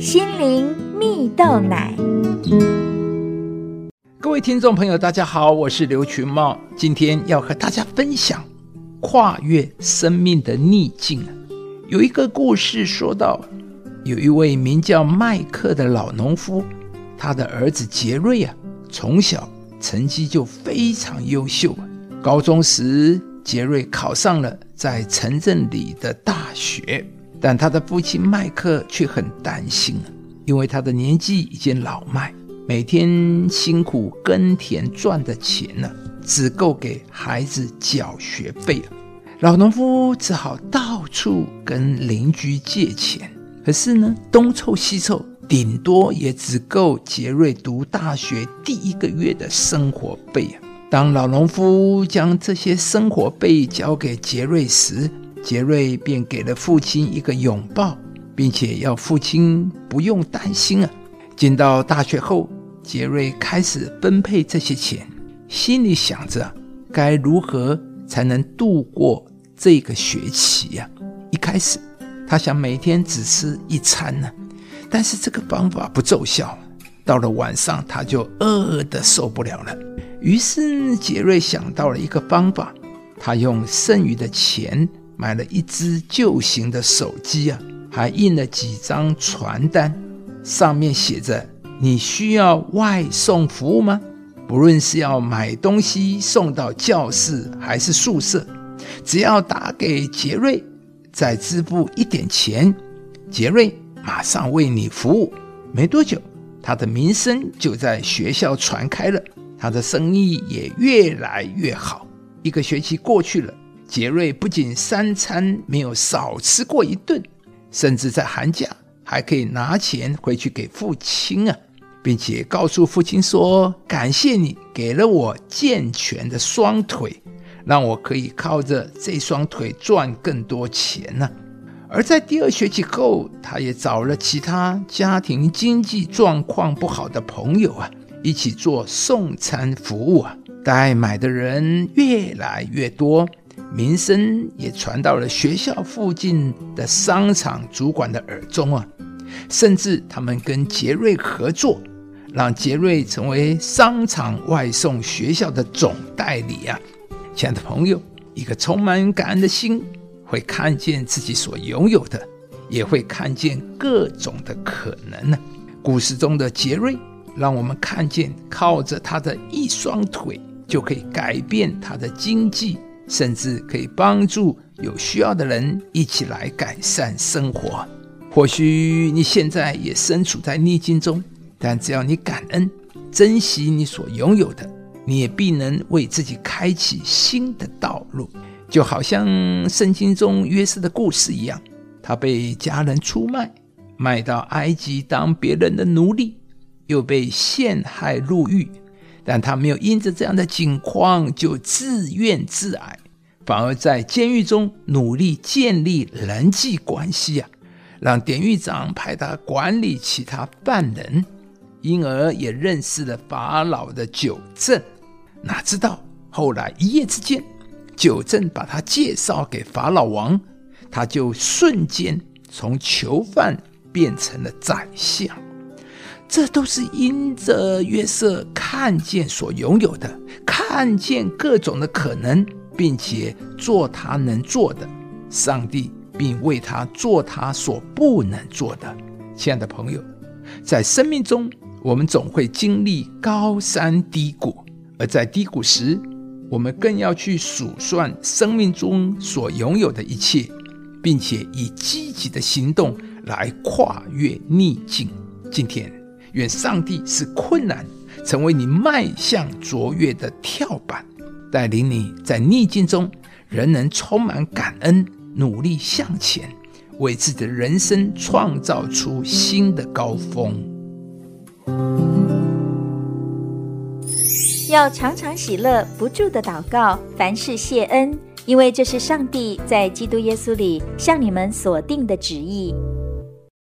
心灵蜜豆奶。各位听众朋友，大家好，我是刘群茂，今天要和大家分享跨越生命的逆境。有一个故事说到，有一位名叫麦克的老农夫，他的儿子杰瑞啊，从小成绩就非常优秀啊。高中时，杰瑞考上了在城镇里的大学。但他的父亲麦克却很担心因为他的年纪已经老迈，每天辛苦耕田赚的钱呢，只够给孩子缴学费了老农夫只好到处跟邻居借钱，可是呢，东凑西凑，顶多也只够杰瑞读大学第一个月的生活费啊。当老农夫将这些生活费交给杰瑞时，杰瑞便给了父亲一个拥抱，并且要父亲不用担心啊。进到大学后，杰瑞开始分配这些钱，心里想着该如何才能度过这个学期呀。一开始，他想每天只吃一餐呢，但是这个方法不奏效。到了晚上，他就饿得受不了了。于是，杰瑞想到了一个方法，他用剩余的钱。买了一只旧型的手机啊，还印了几张传单，上面写着：“你需要外送服务吗？不论是要买东西送到教室还是宿舍，只要打给杰瑞，再支付一点钱，杰瑞马上为你服务。”没多久，他的名声就在学校传开了，他的生意也越来越好。一个学期过去了。杰瑞不仅三餐没有少吃过一顿，甚至在寒假还可以拿钱回去给父亲啊，并且告诉父亲说：“感谢你给了我健全的双腿，让我可以靠着这双腿赚更多钱呢。”而在第二学期后，他也找了其他家庭经济状况不好的朋友啊，一起做送餐服务啊，代买的人越来越多。名声也传到了学校附近的商场主管的耳中啊，甚至他们跟杰瑞合作，让杰瑞成为商场外送学校的总代理啊。亲爱的朋友，一个充满感恩的心，会看见自己所拥有的，也会看见各种的可能呢。故事中的杰瑞，让我们看见靠着他的一双腿，就可以改变他的经济。甚至可以帮助有需要的人一起来改善生活。或许你现在也身处在逆境中，但只要你感恩、珍惜你所拥有的，你也必能为自己开启新的道路。就好像圣经中约瑟的故事一样，他被家人出卖，卖到埃及当别人的奴隶，又被陷害入狱。但他没有因着这样的境况就自怨自艾，反而在监狱中努力建立人际关系啊，让典狱长派他管理其他犯人，因而也认识了法老的九正。哪知道后来一夜之间，九正把他介绍给法老王，他就瞬间从囚犯变成了宰相。这都是因着约瑟看见所拥有的，看见各种的可能，并且做他能做的，上帝并为他做他所不能做的。亲爱的朋友，在生命中，我们总会经历高山低谷，而在低谷时，我们更要去数算生命中所拥有的一切，并且以积极的行动来跨越逆境。今天。愿上帝是困难成为你迈向卓越的跳板，带领你在逆境中仍能充满感恩，努力向前，为自己的人生创造出新的高峰。要常常喜乐，不住的祷告，凡事谢恩，因为这是上帝在基督耶稣里向你们所定的旨意。